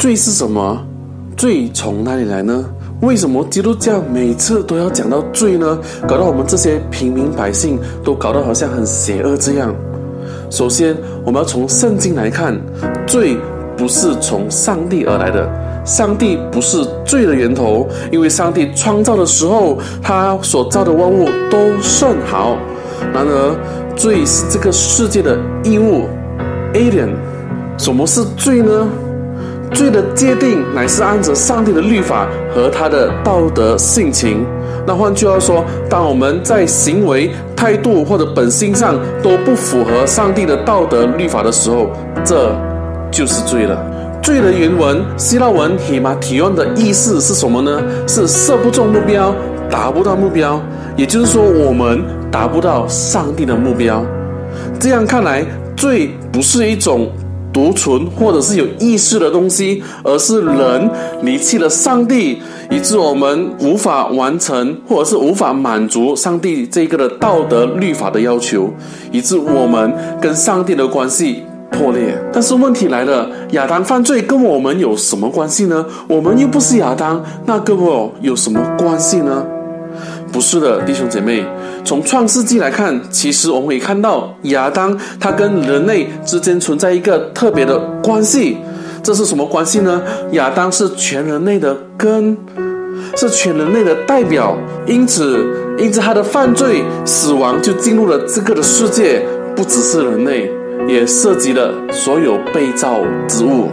罪是什么？罪从哪里来呢？为什么基督教每次都要讲到罪呢？搞到我们这些平民百姓都搞得好像很邪恶这样。首先，我们要从圣经来看，罪不是从上帝而来的，上帝不是罪的源头，因为上帝创造的时候，他所造的万物都甚好。然而，罪是这个世界的义务。Alien，什么是罪呢？罪的界定乃是按着上帝的律法和他的道德性情。那换句话说，当我们在行为、态度或者本性上都不符合上帝的道德律法的时候，这就是罪了。罪的原文希腊文 “himation” 的意思是什么呢？是射不中目标，达不到目标。也就是说，我们达不到上帝的目标。这样看来，罪不是一种。独存或者是有意识的东西，而是人离弃了上帝，以致我们无法完成或者是无法满足上帝这个的道德律法的要求，以致我们跟上帝的关系破裂。但是问题来了，亚当犯罪跟我们有什么关系呢？我们又不是亚当，那跟我有什么关系呢？不是的，弟兄姐妹，从创世纪来看，其实我们可以看到亚当他跟人类之间存在一个特别的关系。这是什么关系呢？亚当是全人类的根，是全人类的代表。因此，因此他的犯罪、死亡就进入了这个的世界，不只是人类，也涉及了所有被造之物。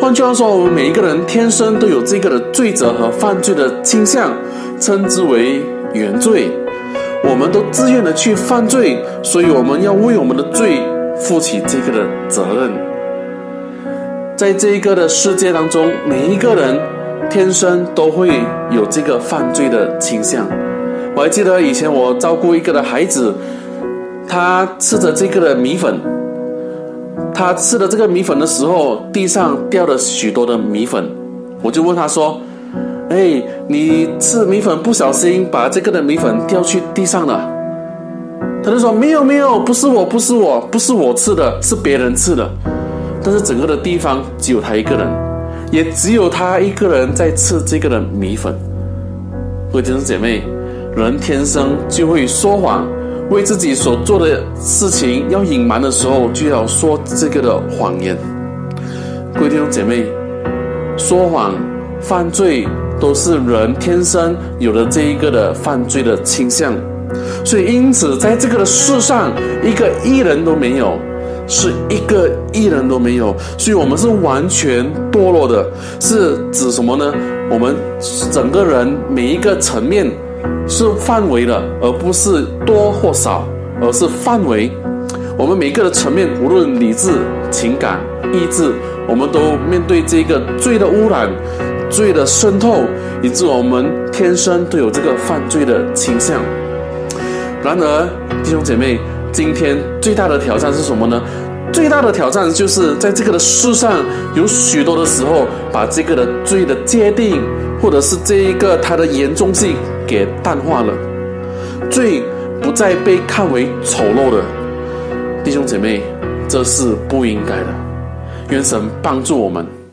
换句话说，我们每一个人天生都有这个的罪责和犯罪的倾向。称之为原罪，我们都自愿的去犯罪，所以我们要为我们的罪负起这个的责任。在这一个的世界当中，每一个人天生都会有这个犯罪的倾向。我还记得以前我照顾一个的孩子，他吃着这个的米粉，他吃的这个米粉的时候，地上掉了许多的米粉，我就问他说。哎，你吃米粉不小心把这个的米粉掉去地上了。他就说没有没有，不是我不是我不是我吃的，是别人吃的。但是整个的地方只有他一个人，也只有他一个人在吃这个的米粉。各位弟兄姐妹，人天生就会说谎，为自己所做的事情要隐瞒的时候，就要说这个的谎言。各位弟兄姐妹，说谎犯罪。都是人天生有的这一个的犯罪的倾向，所以因此在这个的世上，一个艺人都没有，是一个艺人都没有，所以我们是完全堕落的，是指什么呢？我们整个人每一个层面是范围的，而不是多或少，而是范围。我们每一个的层面，无论理智、情感、意志，我们都面对这个罪的污染。罪的渗透，以致我们天生都有这个犯罪的倾向。然而，弟兄姐妹，今天最大的挑战是什么呢？最大的挑战就是在这个的世上，有许多的时候，把这个的罪的界定，或者是这一个它的严重性给淡化了。罪不再被看为丑陋的，弟兄姐妹，这是不应该的。愿神帮助我们。